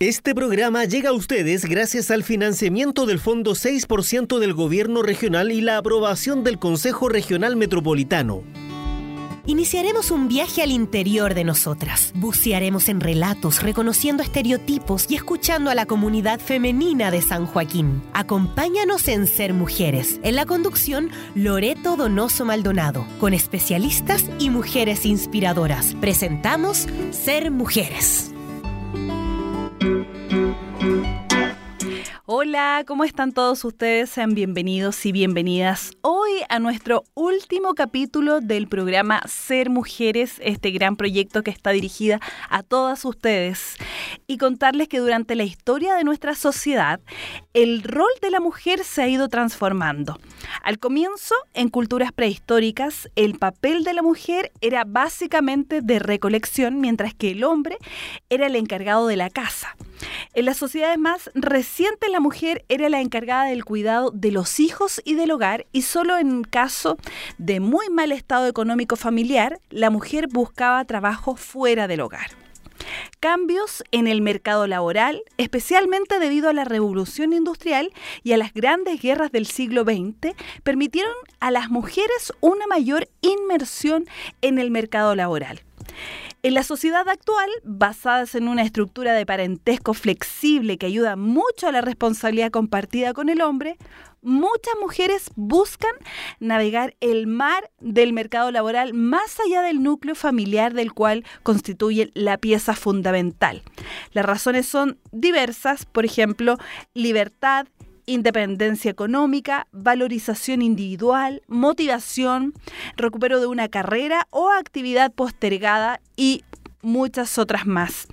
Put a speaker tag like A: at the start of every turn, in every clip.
A: Este programa llega a ustedes gracias al financiamiento del Fondo 6% del Gobierno Regional y la aprobación del Consejo Regional Metropolitano.
B: Iniciaremos un viaje al interior de nosotras. Bucearemos en relatos, reconociendo estereotipos y escuchando a la comunidad femenina de San Joaquín. Acompáñanos en Ser Mujeres. En la conducción, Loreto Donoso Maldonado, con especialistas y mujeres inspiradoras. Presentamos Ser Mujeres. thank you.
C: Hola, ¿cómo están todos ustedes? Sean bienvenidos y bienvenidas hoy a nuestro último capítulo del programa Ser Mujeres, este gran proyecto que está dirigida a todas ustedes. Y contarles que durante la historia de nuestra sociedad, el rol de la mujer se ha ido transformando. Al comienzo, en culturas prehistóricas, el papel de la mujer era básicamente de recolección, mientras que el hombre era el encargado de la casa. En las sociedades más recientes, la mujer era la encargada del cuidado de los hijos y del hogar, y solo en caso de muy mal estado económico familiar, la mujer buscaba trabajo fuera del hogar. Cambios en el mercado laboral, especialmente debido a la revolución industrial y a las grandes guerras del siglo XX, permitieron a las mujeres una mayor inmersión en el mercado laboral. En la sociedad actual, basadas en una estructura de parentesco flexible que ayuda mucho a la responsabilidad compartida con el hombre, muchas mujeres buscan navegar el mar del mercado laboral más allá del núcleo familiar del cual constituye la pieza fundamental. Las razones son diversas, por ejemplo, libertad, independencia económica, valorización individual, motivación, recupero de una carrera o actividad postergada y muchas otras más.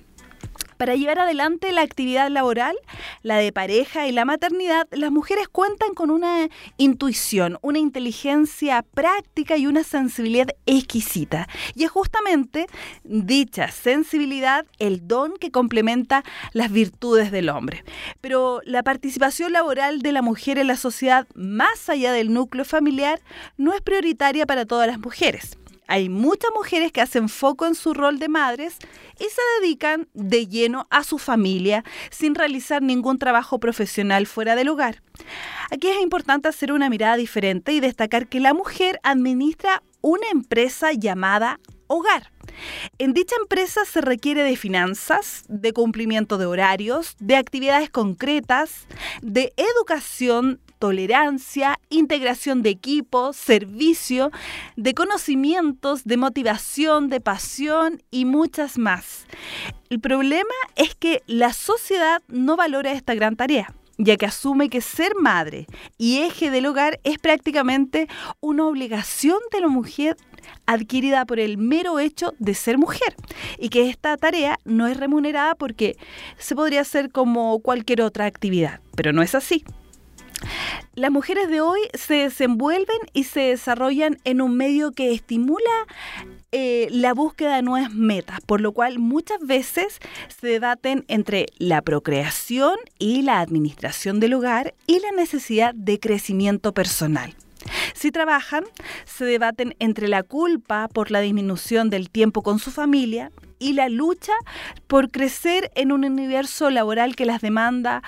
C: Para llevar adelante la actividad laboral, la de pareja y la maternidad, las mujeres cuentan con una intuición, una inteligencia práctica y una sensibilidad exquisita. Y es justamente dicha sensibilidad el don que complementa las virtudes del hombre. Pero la participación laboral de la mujer en la sociedad, más allá del núcleo familiar, no es prioritaria para todas las mujeres. Hay muchas mujeres que hacen foco en su rol de madres y se dedican de lleno a su familia sin realizar ningún trabajo profesional fuera del hogar. Aquí es importante hacer una mirada diferente y destacar que la mujer administra una empresa llamada hogar. En dicha empresa se requiere de finanzas, de cumplimiento de horarios, de actividades concretas, de educación, tolerancia, integración de equipo, servicio, de conocimientos, de motivación, de pasión y muchas más. El problema es que la sociedad no valora esta gran tarea ya que asume que ser madre y eje del hogar es prácticamente una obligación de la mujer adquirida por el mero hecho de ser mujer y que esta tarea no es remunerada porque se podría hacer como cualquier otra actividad, pero no es así. Las mujeres de hoy se desenvuelven y se desarrollan en un medio que estimula eh, la búsqueda de nuevas metas, por lo cual muchas veces se debaten entre la procreación y la administración del hogar y la necesidad de crecimiento personal. Si trabajan, se debaten entre la culpa por la disminución del tiempo con su familia y la lucha por crecer en un universo laboral que las demanda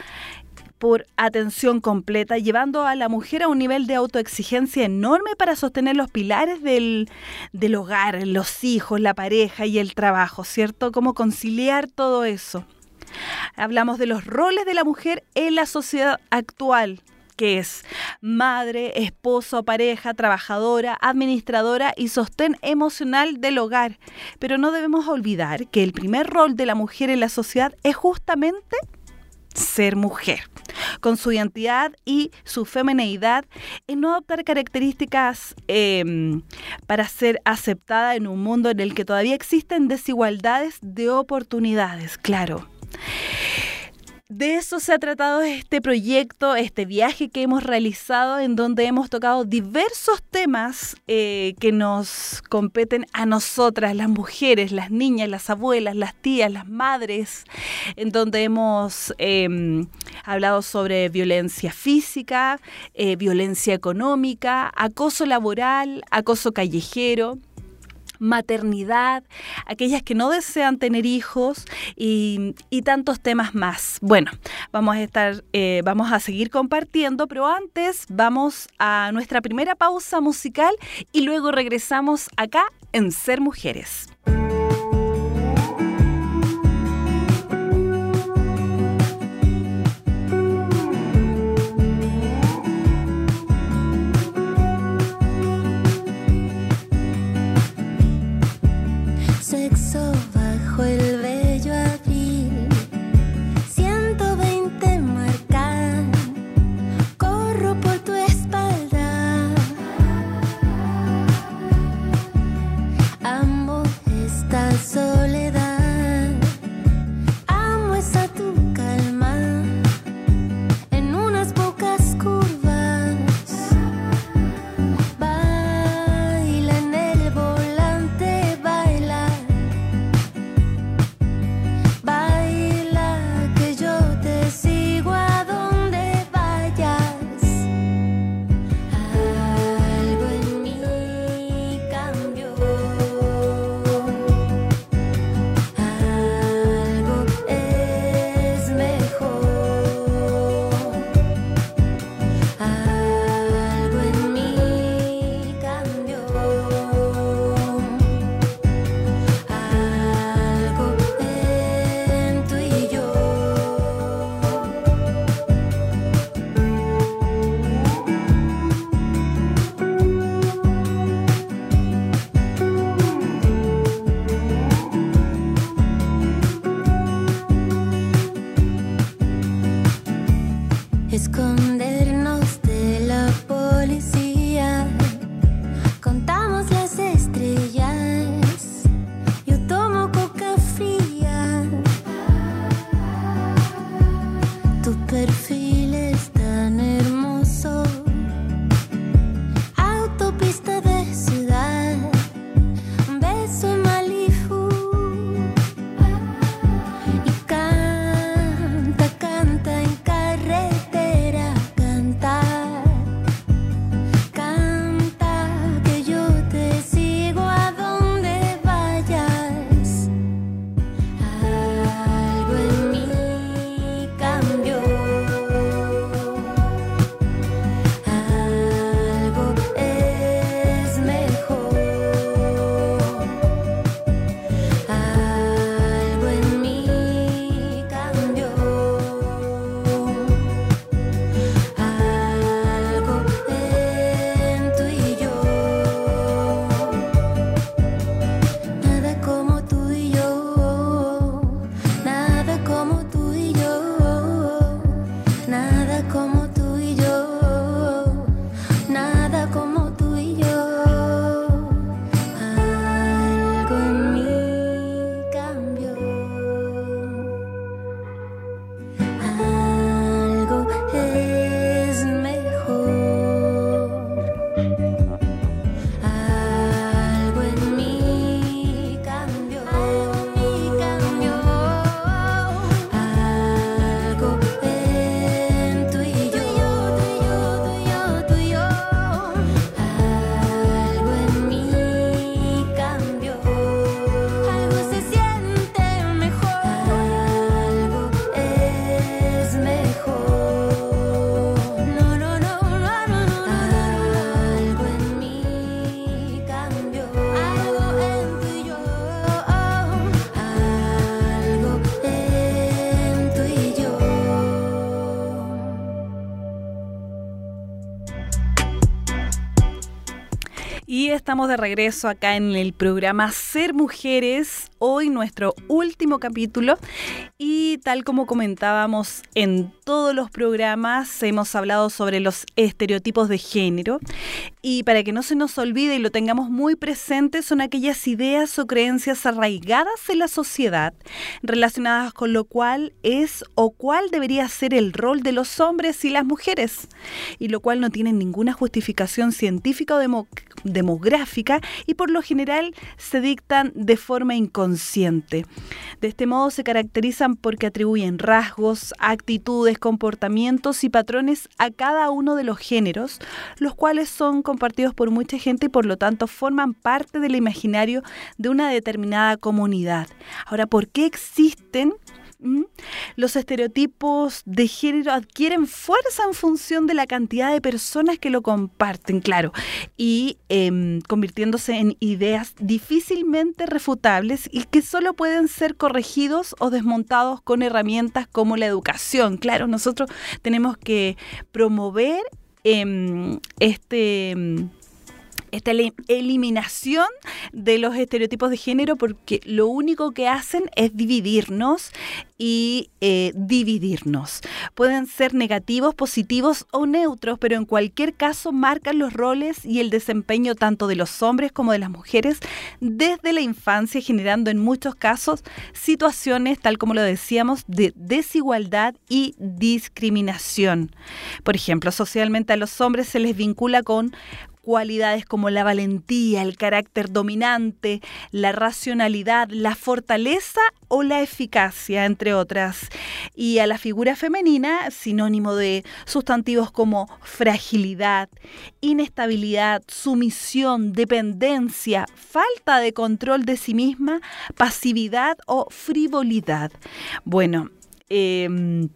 C: por atención completa, llevando a la mujer a un nivel de autoexigencia enorme para sostener los pilares del, del hogar, los hijos, la pareja y el trabajo, ¿cierto? ¿Cómo conciliar todo eso? Hablamos de los roles de la mujer en la sociedad actual, que es madre, esposo, pareja, trabajadora, administradora y sostén emocional del hogar. Pero no debemos olvidar que el primer rol de la mujer en la sociedad es justamente ser mujer, con su identidad y su femineidad, y no adoptar características em, para ser aceptada en un mundo en el que todavía existen desigualdades de oportunidades, claro. De eso se ha tratado este proyecto, este viaje que hemos realizado en donde hemos tocado diversos temas eh, que nos competen a nosotras, las mujeres, las niñas, las abuelas, las tías, las madres, en donde hemos em, hablado sobre violencia física, eh, violencia económica, acoso laboral, acoso callejero
D: maternidad, aquellas que no desean tener hijos y, tantos temas más. Bueno, vamos a estar, eh, vamos a seguir compartiendo, pero antes vamos a nuestra primera pausa musical y luego regresamos acá en Ser Mujeres. so estamos de regreso acá en el programa Ser Mujeres, hoy nuestro último capítulo. Y tal como comentábamos en todos los programas hemos hablado sobre los estereotipos de género. Y para que no se nos olvide y lo tengamos muy presente son aquellas ideas o creencias arraigadas en la sociedad relacionadas con lo cual es o cuál debería ser el rol de los hombres y las mujeres. Y lo cual no tiene ninguna justificación científica o demográfica
C: y por lo general se dictan de forma inconsciente. De este modo se caracterizan porque atribuyen rasgos, actitudes, comportamientos y patrones a cada uno de los géneros, los cuales son compartidos por mucha gente y por lo tanto forman parte del imaginario de una determinada comunidad. Ahora, ¿por qué existen los estereotipos de género adquieren fuerza en función de la cantidad de personas que lo comparten, claro, y em, convirtiéndose en ideas difícilmente refutables y que solo pueden ser corregidos o desmontados con herramientas como la educación. Claro, nosotros tenemos que promover em, este em, esta eliminación de los estereotipos de género porque lo único que hacen es dividirnos y eh, dividirnos. Pueden ser negativos, positivos o neutros, pero en cualquier caso marcan los roles y el desempeño tanto de los hombres como de las mujeres desde la infancia, generando en muchos casos situaciones, tal como lo decíamos, de desigualdad y discriminación. Por ejemplo, socialmente a los hombres se les vincula con cualidades como la valentía, el carácter dominante, la racionalidad, la fortaleza o la eficacia, entre otras. Y a la figura femenina, sinónimo de sustantivos como fragilidad, inestabilidad, sumisión, dependencia, falta de control de sí misma, pasividad o frivolidad. Bueno, eh,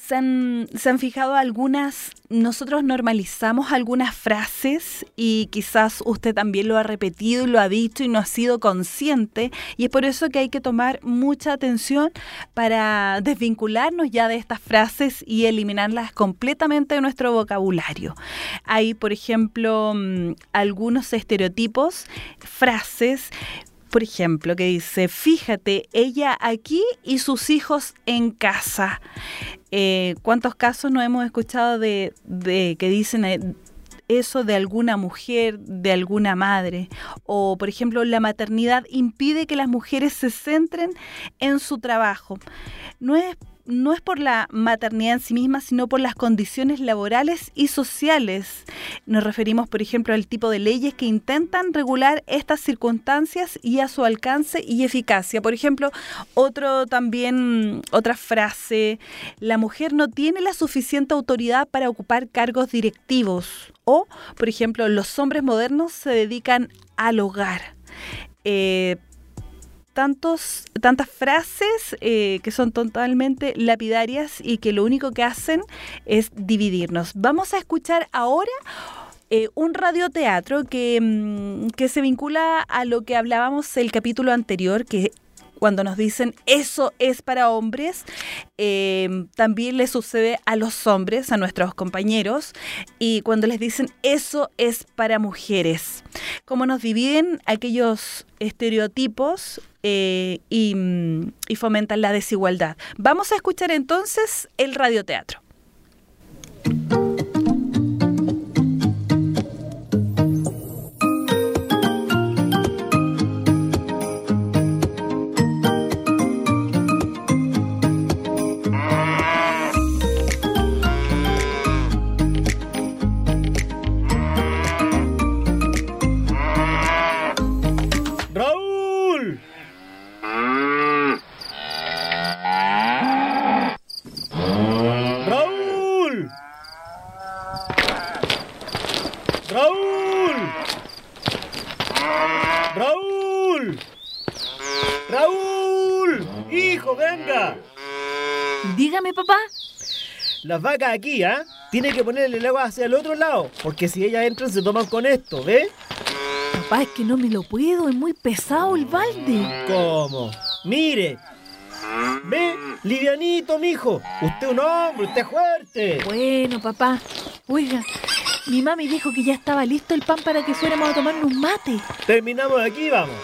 C: ¿Se han, ¿Se han, fijado algunas, nosotros normalizamos algunas frases y quizás usted también lo ha repetido y lo ha dicho y no ha sido consciente y es por eso que hay que tomar mucha atención para desvincularnos ya de estas frases y eliminarlas completamente de nuestro vocabulario. Hay, por ejemplo, mm, algunos estereotipos, frases por ejemplo, que dice, fíjate, ella aquí y sus hijos en casa. Eh, ¿Cuántos casos no hemos escuchado de, que dicen eh, eso de alguna mujer, de alguna madre? O, por ejemplo, la maternidad impide que las mujeres se centren en su trabajo. No es no es por la maternidad en sí misma, sino por las condiciones laborales y sociales. Nos referimos, por ejemplo, al tipo de leyes que intentan regular estas circunstancias y a su alcance y eficacia. Por ejemplo, otro también, otra frase, la mujer no tiene la suficiente autoridad para ocupar cargos directivos. O, por ejemplo, los hombres modernos se dedican al hogar. Eh, tantos, tantas frases eh, que son totalmente lapidarias y que lo único que hacen es dividirnos. Vamos a escuchar ahora eh, un radioteatro que, mm, que se vincula a lo que hablábamos el capítulo anterior, que cuando nos dicen eso es para hombres, eh, también le sucede a los hombres, a nuestros compañeros, y cuando les dicen eso es para mujeres. Cómo nos dividen aquellos estereotipos eh, y, y fomentan la desigualdad. Vamos a escuchar entonces el radioteatro.
A: Las vacas aquí, ¿ah? Tiene que ponerle el agua hacia el otro lado, porque si ellas entran se toman con esto, ¿ves?
E: Papá, es que no me lo puedo, es muy pesado el balde.
A: ¿Cómo? Mire. ¿Ve? Livianito, mijo. Usted es un hombre, usted es fuerte.
E: Bueno, papá. Oiga, mi mami dijo que ya estaba listo el pan para que fuéramos a tomar un mate.
A: Terminamos aquí, vamos.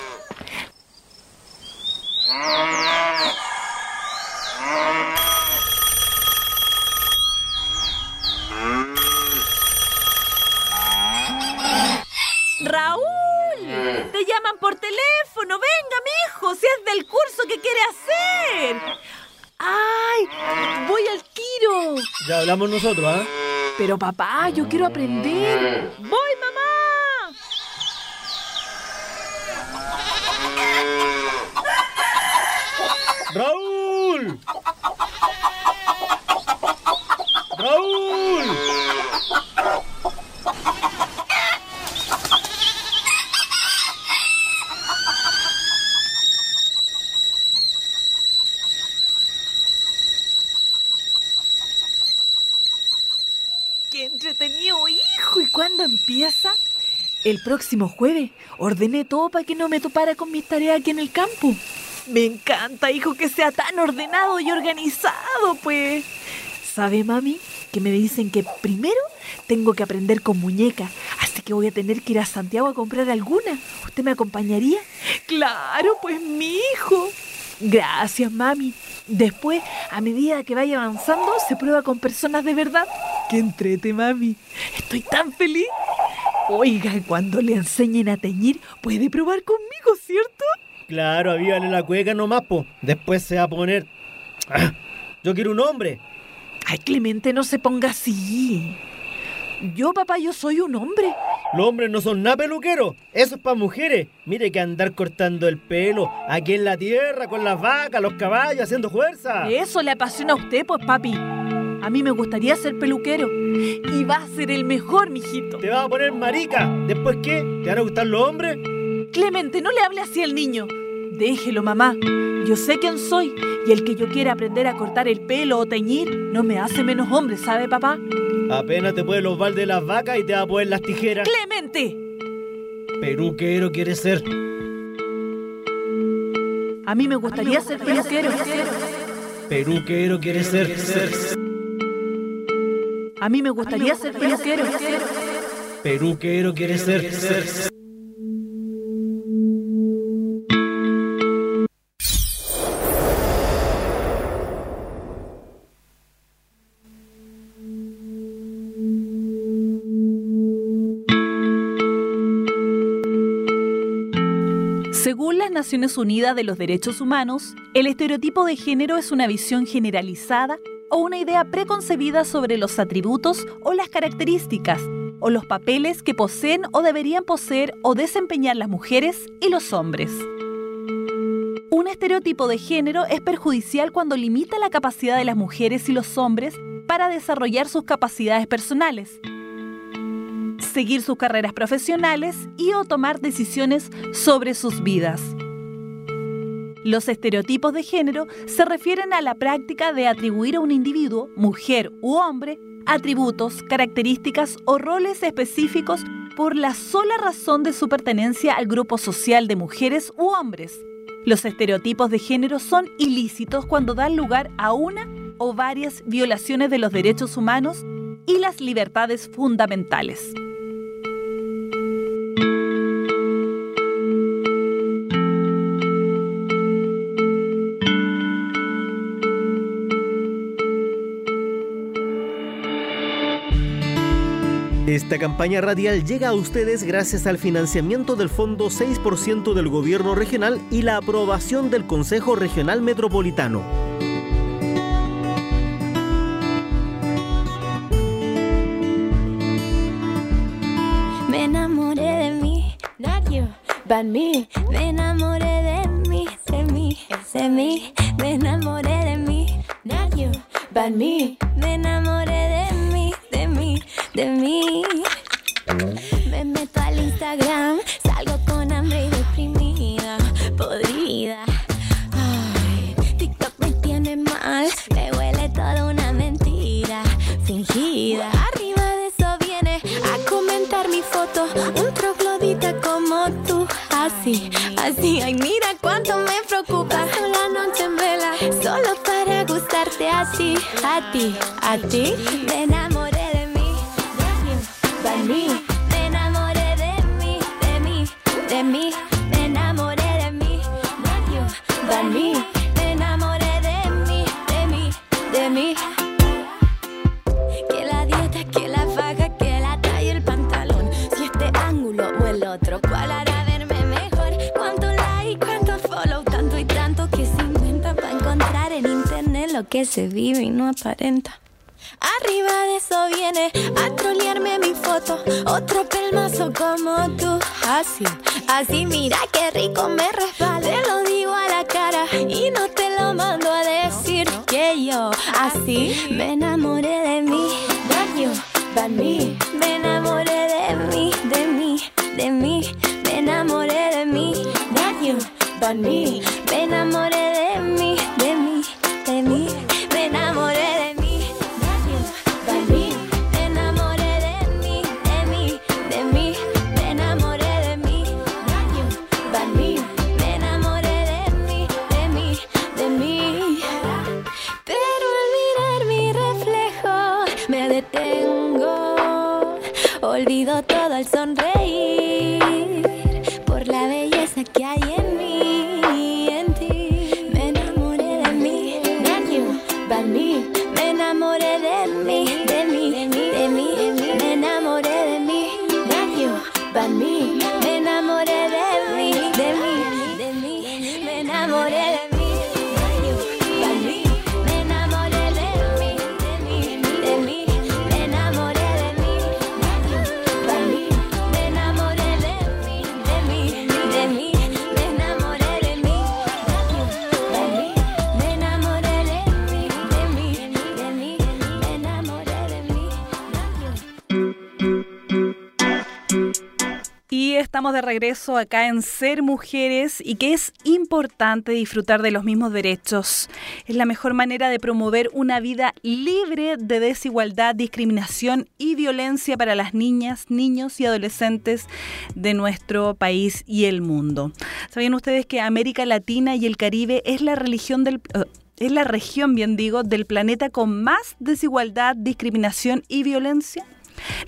E: Le llaman por teléfono. Venga, mi hijo. si es del curso que quiere hacer. ¡Ay! ¡Voy al tiro!
A: Ya hablamos nosotros, ¿ah?
E: Pero papá, yo quiero aprender. ¡Voy, mamá! ¡Raúl! Próximo jueves ordené todo para que no me topara con mis tareas aquí en el campo. Me encanta, hijo, que sea tan ordenado y organizado, pues. ¿Sabe, mami? Que me dicen que primero tengo que aprender con muñecas, así que voy a tener que ir a Santiago a comprar alguna. ¿Usted me acompañaría? Claro, pues mi hijo. Gracias, mami. Después, a medida que vaya avanzando, se prueba con personas de verdad. ¡Qué entrete, mami! Estoy tan feliz. Oiga, cuando le enseñen a teñir, puede probar conmigo, ¿cierto?
A: Claro, avívale la cueca nomás, po. Después se va a poner. Ah, yo quiero un hombre.
E: Ay, Clemente, no se ponga así. Yo, papá, yo soy un hombre.
A: Los hombres no son nada peluqueros. Eso es para mujeres. Mire que andar cortando el pelo aquí en la tierra con las vacas, los caballos, haciendo fuerza.
E: Eso le apasiona a usted, pues, papi. A mí me gustaría ser peluquero. Y va a ser el mejor, mijito.
A: Te vas a poner marica. ¿Después qué? ¿Te van a gustar los hombres?
E: Clemente, no le hable así al niño. Déjelo, mamá. Yo sé quién soy. Y el que yo quiera aprender a cortar el pelo o teñir no me hace menos hombre, ¿sabe, papá?
A: Apenas te puedes los baldes de las vacas y te va a poner las tijeras.
E: ¡Clemente!
A: Peluquero quieres ser.
E: A mí me gustaría ser peluquero.
A: Peluquero quieres ser.
E: A mí me gustaría ser peluquero.
A: Peluquero quieres ser.
C: Según las Naciones Unidas de los Derechos Humanos, el estereotipo de género es una visión generalizada o una idea preconcebida sobre los atributos o las características o los papeles que poseen o deberían poseer o desempeñar las mujeres y los hombres. Un estereotipo de género es perjudicial cuando limita la capacidad de las mujeres y los hombres para desarrollar sus capacidades personales, seguir sus carreras profesionales y o tomar decisiones sobre sus vidas. Los estereotipos de género se refieren a la práctica de atribuir a un individuo, mujer u hombre, atributos, características o roles específicos por la sola razón de su pertenencia al grupo social de mujeres u hombres. Los estereotipos de género son ilícitos cuando dan lugar a una o varias violaciones de los derechos humanos y las libertades fundamentales.
A: Esta campaña radial llega a ustedes gracias al financiamiento del Fondo 6% del Gobierno Regional y la aprobación del Consejo Regional Metropolitano.
D: Me enamoré de mí, not you, but me. Me enamoré de mí, de mí, de mí. Me enamoré de mí, not you, but me. Me enamoré Me meto al Instagram, salgo con hambre y deprimida, podrida. TikTok me tiene mal, me huele toda una mentira fingida. Arriba de eso viene a comentar mi foto, un troglodita como tú, así, así. Ay, mira cuánto me preocupa la noche en vela, solo para gustarte a ti, a ti, a ti. Me enamoré Así, así, mira qué rico me resbala. Lo digo a la cara y no te lo mando a decir que yo así me enamoré de mí. De you, but me. Me enamoré de
C: regreso acá en Ser Mujeres y que es importante disfrutar de los mismos derechos. Es la mejor manera de promover una vida libre de desigualdad, discriminación y violencia para las niñas, niños y adolescentes de nuestro país y el mundo. ¿Sabían ustedes que América Latina y el Caribe es la religión del... eh, es la región, bien digo, del planeta con más desigualdad, discriminación y violencia?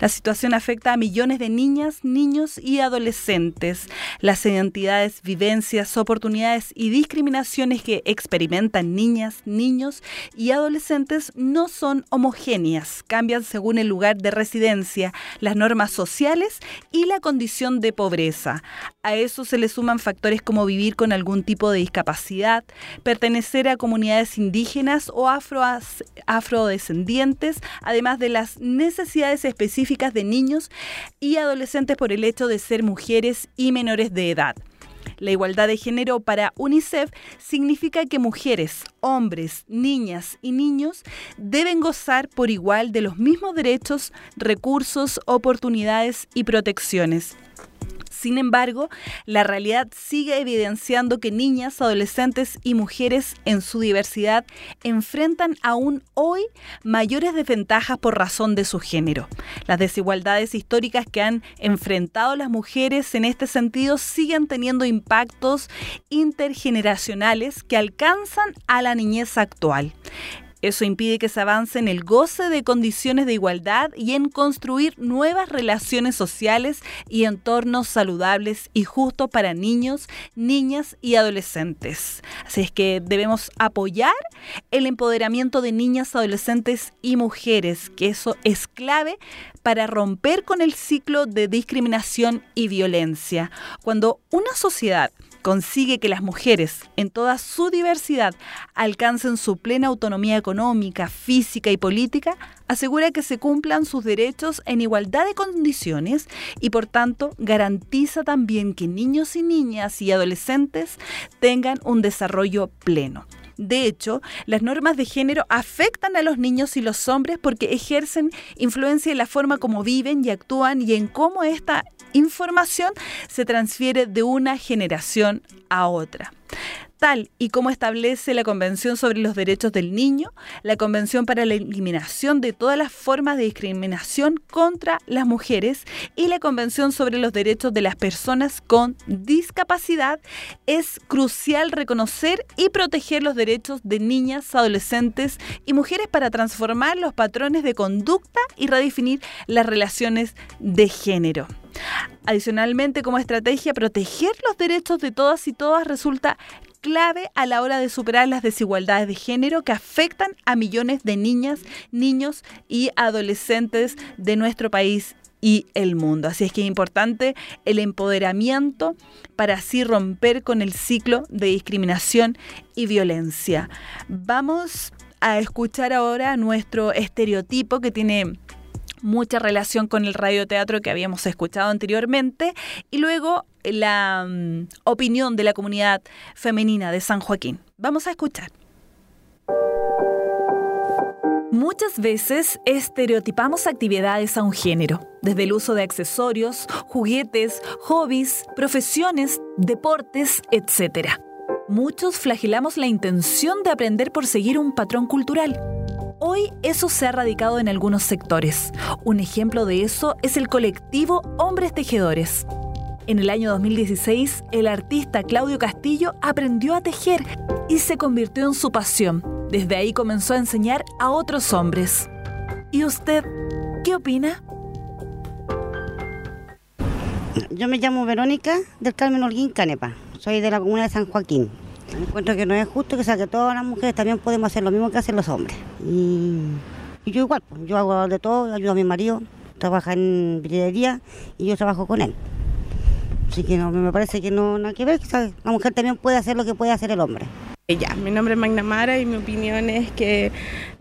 C: La situación afecta a millones de niñas, niños y adolescentes. Las identidades, vivencias, oportunidades y discriminaciones que experimentan niñas, niños y adolescentes no son homogéneas, cambian según el lugar de residencia, las normas sociales y la condición de pobreza. A eso se le suman factores como vivir con algún tipo de discapacidad, pertenecer a comunidades indígenas o afrodescendientes, además de las necesidades específicas de niños y adolescentes por el hecho de ser mujeres y menores de edad. La igualdad de género para UNICEF significa que mujeres, hombres, niñas y niños deben gozar por igual de los mismos derechos, recursos, oportunidades y protecciones. Sin embargo, la realidad sigue evidenciando que niñas, adolescentes y mujeres en su diversidad enfrentan aún hoy mayores desventajas por razón de su género. Las desigualdades históricas que han enfrentado las mujeres en este sentido siguen teniendo impactos intergeneracionales que alcanzan a la niñez actual. Eso impide que se avance en el goce de condiciones de igualdad y en construir nuevas relaciones sociales y entornos saludables y justos para niños, niñas y adolescentes. Así es que debemos apoyar el empoderamiento de niñas, adolescentes y mujeres, que eso es clave para romper con el ciclo de discriminación y violencia. Cuando una sociedad consigue que las mujeres, en toda su diversidad, alcancen su plena autonomía económica, física y política, asegura que se cumplan sus derechos en igualdad de condiciones y por tanto garantiza también que niños y niñas y adolescentes tengan un desarrollo pleno. De hecho, las normas de género afectan a los niños y los hombres porque ejercen influencia en la forma como viven y actúan y en cómo esta información se transfiere de una generación a otra. Tal y como establece la Convención sobre los Derechos del Niño, la Convención para la Eliminación de todas las formas de discriminación contra las mujeres y la Convención sobre los Derechos de las Personas con Discapacidad, es crucial reconocer y proteger los derechos de niñas, adolescentes y mujeres para transformar los patrones de conducta y redefinir las relaciones de género. Adicionalmente, como estrategia, proteger los derechos de todas y todas resulta clave a la hora de superar las desigualdades de género que afectan a millones de niñas, niños y adolescentes de nuestro país y el mundo. Así es que es importante el empoderamiento para así romper con el ciclo de discriminación y violencia. Vamos a escuchar ahora nuestro estereotipo que tiene mucha relación con el radioteatro que habíamos escuchado anteriormente y luego la mm, opinión de la comunidad femenina de San Joaquín. Vamos a escuchar. Muchas veces estereotipamos actividades a un género, desde el uso de accesorios, juguetes, hobbies, profesiones, deportes, etc. Muchos flagelamos la intención de aprender por seguir un patrón cultural. Hoy eso se ha radicado en algunos sectores. Un ejemplo de eso es el colectivo Hombres Tejedores. En el año 2016, el artista Claudio Castillo aprendió a tejer y se convirtió en su pasión. Desde ahí comenzó a enseñar a otros hombres. ¿Y usted qué opina?
F: Yo me llamo Verónica del Carmen Holguín Canepa. Soy de la comuna de San Joaquín. Encuentro que no es justo que, sea, que todas las mujeres también podemos hacer lo mismo que hacen los hombres. Y, yo igual, pues, yo hago de todo, ayudo a mi marido, trabaja en vidriería y yo trabajo con él. Así que no, me parece que no nada que ver, ¿sabes? la mujer también puede hacer lo que puede hacer el hombre.
G: Ya, mi nombre es Magna Mara y mi opinión es que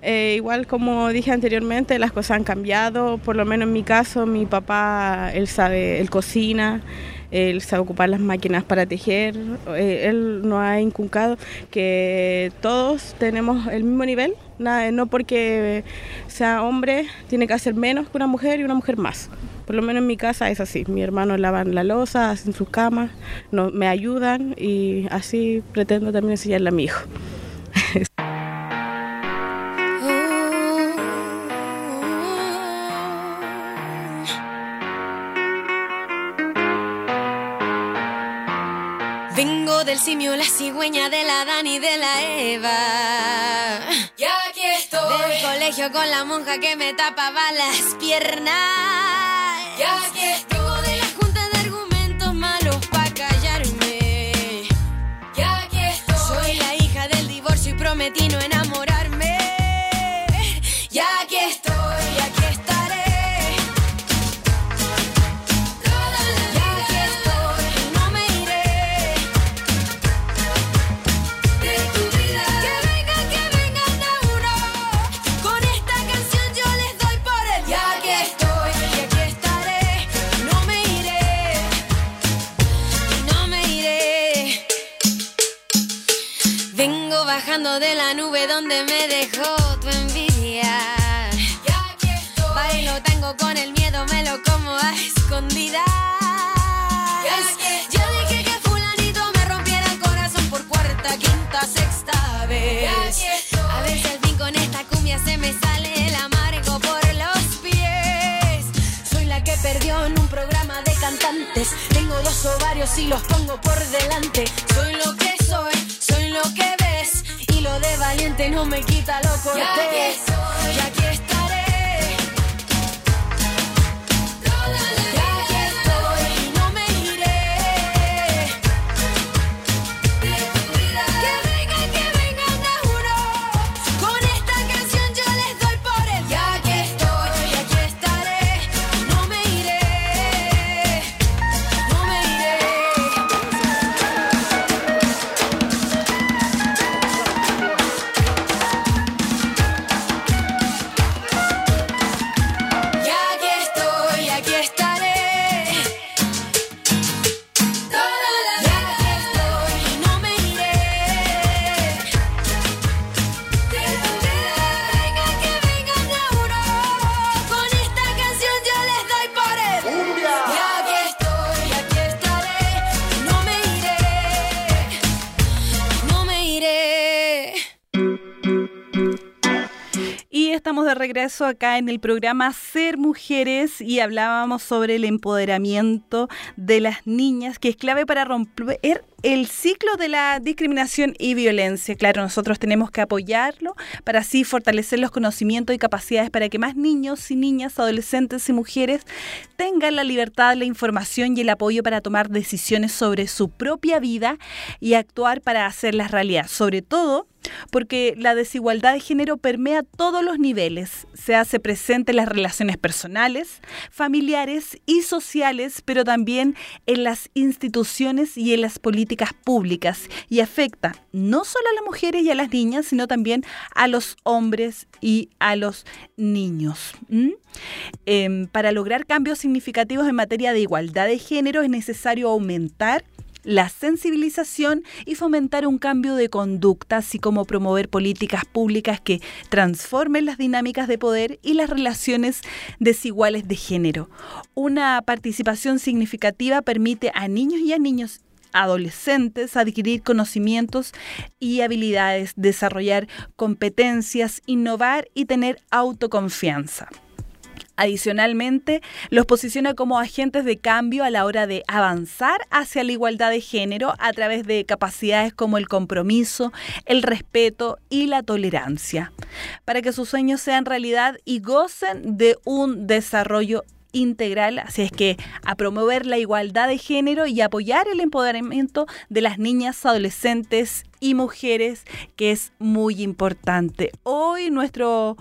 G: eh, igual como dije anteriormente, las cosas han cambiado, por lo menos en mi caso, mi papá, él sabe, él cocina, él sabe ocupar las máquinas para tejer, eh, él nos ha inculcado que todos tenemos el mismo nivel, no porque sea hombre tiene que hacer menos que una mujer y una mujer más. Por lo menos en mi casa es así. Mi hermano lavan la losa, hacen sus camas, no, me ayudan y así pretendo también enseñarle a mi hijo.
H: Vengo del simio, la cigüeña de la Dani y de la Eva. Y aquí estoy. Del colegio con la monja que me tapaba las piernas. Y aquí bajando de la nube donde me dejó tu envidia. Y aquí estoy. Bailo tango con el miedo, me lo como a escondidas. Yo dije que fulanito me rompiera el corazón por cuarta, quinta, sexta vez. A ver si al fin con esta cumbia se me sale el amargo por los pies. Soy la que perdió en un programa de cantantes. Tengo dos ovarios y los pongo por delante. Soy lo que soy, soy lo que no me quita lo cortés. Y aquí estaré. Y
C: regreso acá en el programa Ser Mujeres y hablábamos sobre el empoderamiento de las niñas, que es clave para romper el ciclo de la discriminación y violencia. Claro, nosotros tenemos que apoyarlo para así fortalecer los conocimientos y capacidades para que más niños y niñas, adolescentes y mujeres tengan la libertad, la información y el apoyo para tomar decisiones sobre su propia vida y actuar para hacerlas realidad. Sobre todo, porque la desigualdad de género permea todos los niveles, se hace presente en las relaciones personales, familiares y sociales, pero también en las instituciones y en las políticas públicas y afecta no solo a las mujeres y a las niñas, sino también a los hombres y a los niños. Em, para lograr cambios significativos en materia de igualdad de género es necesario aumentar la sensibilización y fomentar un cambio de conducta, así como promover políticas públicas que transformen las dinámicas de poder y las relaciones desiguales de género. Una participación significativa permite a niños y a niños adolescentes adquirir conocimientos y habilidades, desarrollar competencias, innovar y tener autoconfianza. Adicionalmente, los posiciona como agentes de cambio a la hora de avanzar hacia la igualdad de género a través de capacidades como el compromiso, el respeto y la tolerancia, para que sus sueños sean realidad y gocen de un desarrollo integral, así es que a promover la igualdad de género y apoyar el empoderamiento de las niñas, adolescentes y mujeres, que es muy importante. Hoy nuestro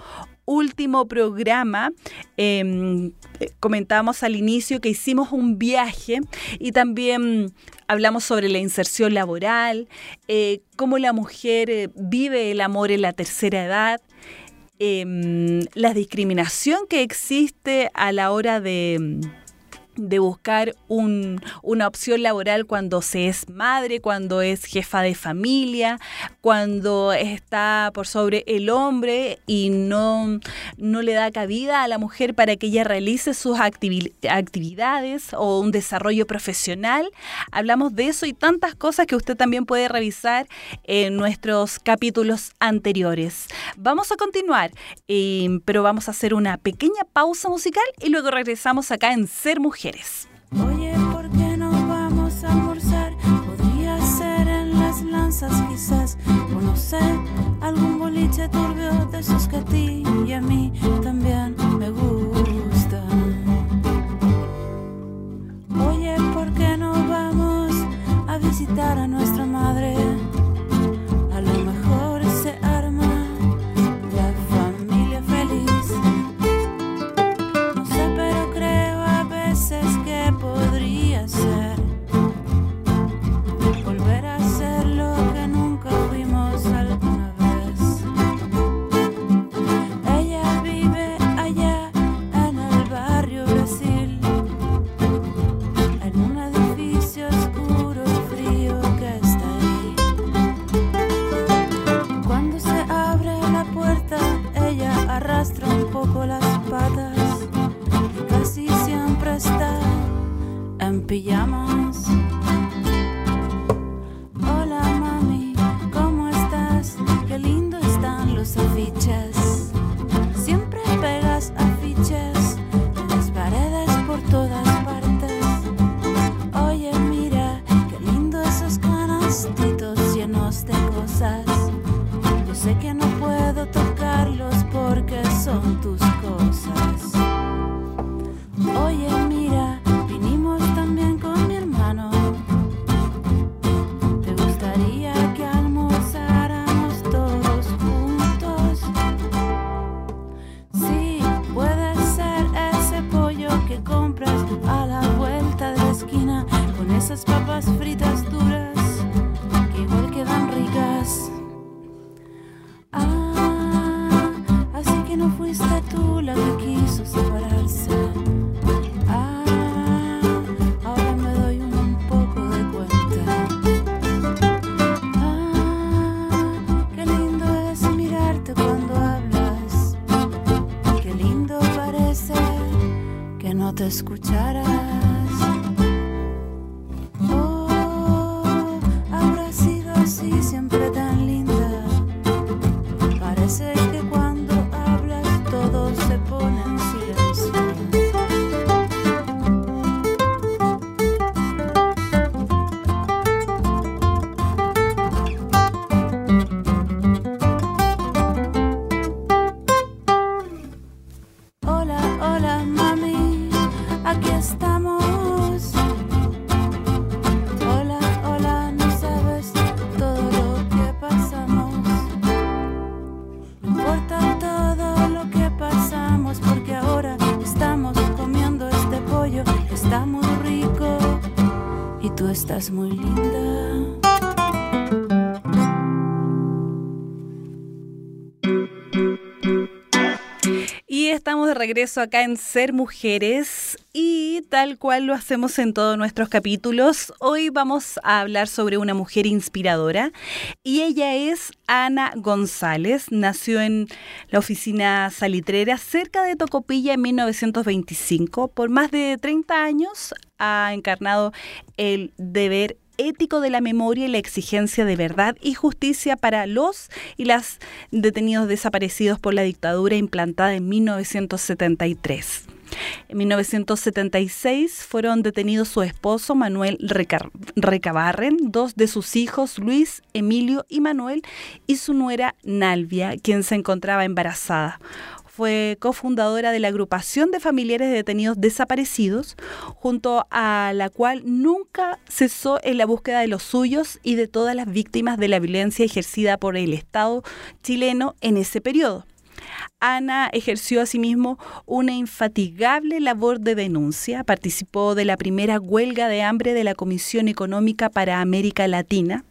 C: último programa em, eh, comentábamos al inicio que hicimos un viaje y también hablamos sobre la inserción laboral, eh, cómo la mujer eh, vive el amor en la tercera edad, em, la discriminación que existe a la hora de de buscar una opción laboral cuando se es madre, cuando es jefa de familia, cuando está por sobre el hombre y no, no le da cabida a la mujer para que ella realice sus actividades o un desarrollo profesional. Hablamos de eso y tantas cosas que usted también puede revisar en nuestros capítulos anteriores. Vamos a continuar, eh, pero vamos a hacer una pequeña pausa musical y luego regresamos acá en Ser Mujer.
I: Oye, ¿por qué no vamos a almorzar? Podría ser en las lanzas quizás, sé, algún boliche turbio de esos que a ti y a mí también me gustan. Oye, ¿por qué no vamos a visitar a nuestra madre? esas papas fritas tú estás muy linda.
C: Regreso acá en Ser Mujeres y tal cual lo hacemos en todos nuestros capítulos, hoy vamos a hablar sobre una mujer inspiradora y ella es Ana González. Nació en la oficina salitrera cerca de Tocopilla en 1925. Por más de 30 años ha encarnado el deber ético de la memoria y la exigencia de verdad y justicia para los y las detenidos desaparecidos por la dictadura implantada en 1973. En 1976 fueron detenidos su esposo Manuel Recabarren, dos de sus hijos Luis, Emilio y Manuel y su nuera Nalvia, quien se encontraba embarazada fue cofundadora de la agrupación de familiares de detenidos desaparecidos, junto a la cual nunca cesó en la búsqueda de los suyos y de todas las víctimas de la violencia ejercida por el Estado chileno en ese periodo. Ana ejerció asimismo una infatigable labor de denuncia, participó de la primera huelga de hambre de la Comisión Económica para América Latina,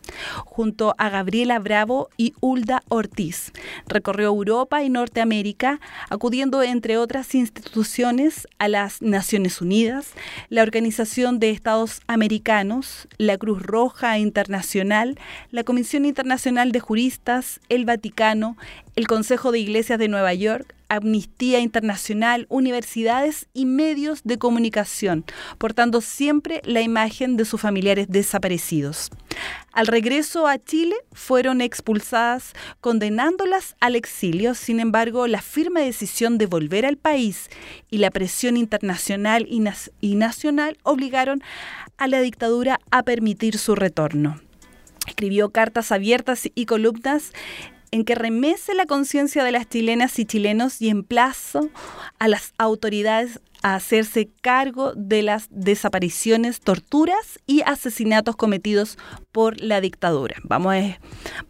C: junto a Gabriela Bravo y Hulda Ortiz. Recorrió Europa y Norteamérica, acudiendo entre otras instituciones a las Naciones Unidas, la Organización de Estados Americanos, la Cruz Roja Internacional, la Comisión Internacional de Juristas, el Vaticano, el Consejo de Iglesias de Nueva York, Amnistía Internacional, universidades y medios de comunicación, portando siempre la imagen de sus familiares desaparecidos. Al regreso a Chile fueron expulsadas condenándolas al exilio, sin embargo la firme decisión de volver al país y la presión internacional y, y nacional obligaron a la dictadura a permitir su retorno. Escribió cartas abiertas y columnas en que remece la conciencia de las chilenas y chilenos y emplazo a las autoridades a hacerse cargo de las desapariciones, torturas y asesinatos cometidos por la dictadura. Vamos a,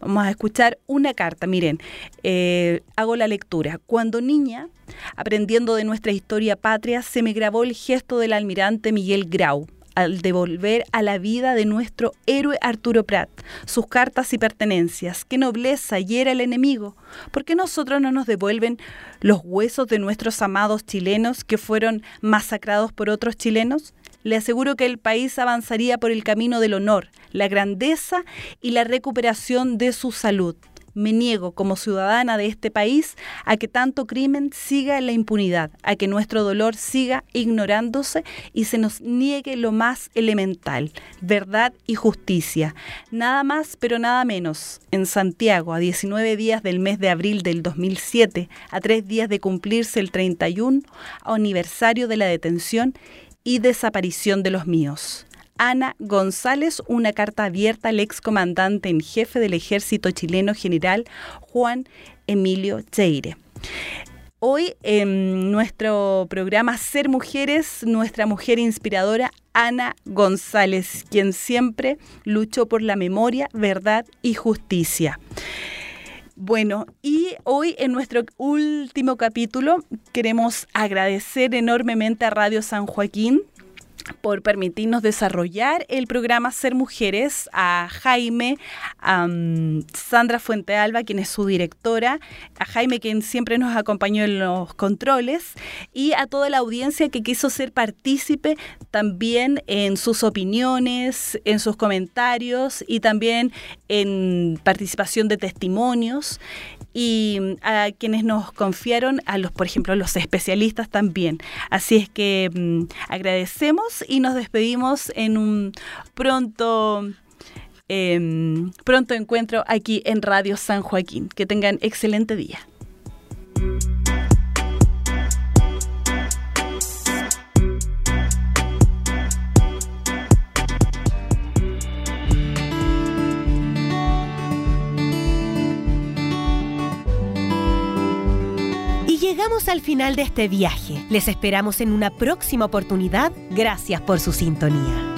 C: vamos a escuchar una carta, miren, eh, hago la lectura. Cuando niña, aprendiendo de nuestra historia patria, se me grabó el gesto del almirante Miguel Grau al devolver a la vida de nuestro héroe Arturo Prat, sus cartas y pertenencias. Qué nobleza y era el enemigo. ¿Por qué nosotros no nos devuelven los huesos de nuestros amados chilenos que fueron masacrados por otros chilenos? Le aseguro que el país avanzaría por el camino del honor, la grandeza y la recuperación de su salud me niego como ciudadana de este país a que tanto crimen siga en la impunidad, a que nuestro dolor siga ignorándose y se nos niegue lo más elemental, verdad y justicia. Nada más, pero nada menos. En Santiago, a 19 días del mes de abril del 2007, a tres días de cumplirse el 31 aniversario de la detención y desaparición de los míos. Ana González una carta abierta al excomandante en jefe del ejército chileno general Juan Emilio Cheire. Hoy en nuestro programa Ser Mujeres, nuestra mujer inspiradora, Ana González, quien siempre luchó por la memoria, verdad y justicia. Bueno, y hoy en nuestro último capítulo queremos agradecer enormemente a Radio San Joaquín por permitirnos desarrollar el programa Ser Mujeres, a Jaime, a Sandra Fuente Alba, quien es su directora, a Jaime, quien siempre nos acompañó en los controles, y a toda la audiencia que quiso ser partícipe también en sus opiniones, en sus comentarios y también en participación de testimonios y mm, a quienes nos confiaron, a los, por ejemplo, los especialistas también. Así es que mm, agradecemos y nos despedimos en un pronto, em, pronto encuentro aquí en Radio San Joaquín. Que tengan excelente día.
B: Llegamos al final de este viaje. Les esperamos en una próxima oportunidad. Gracias por su sintonía.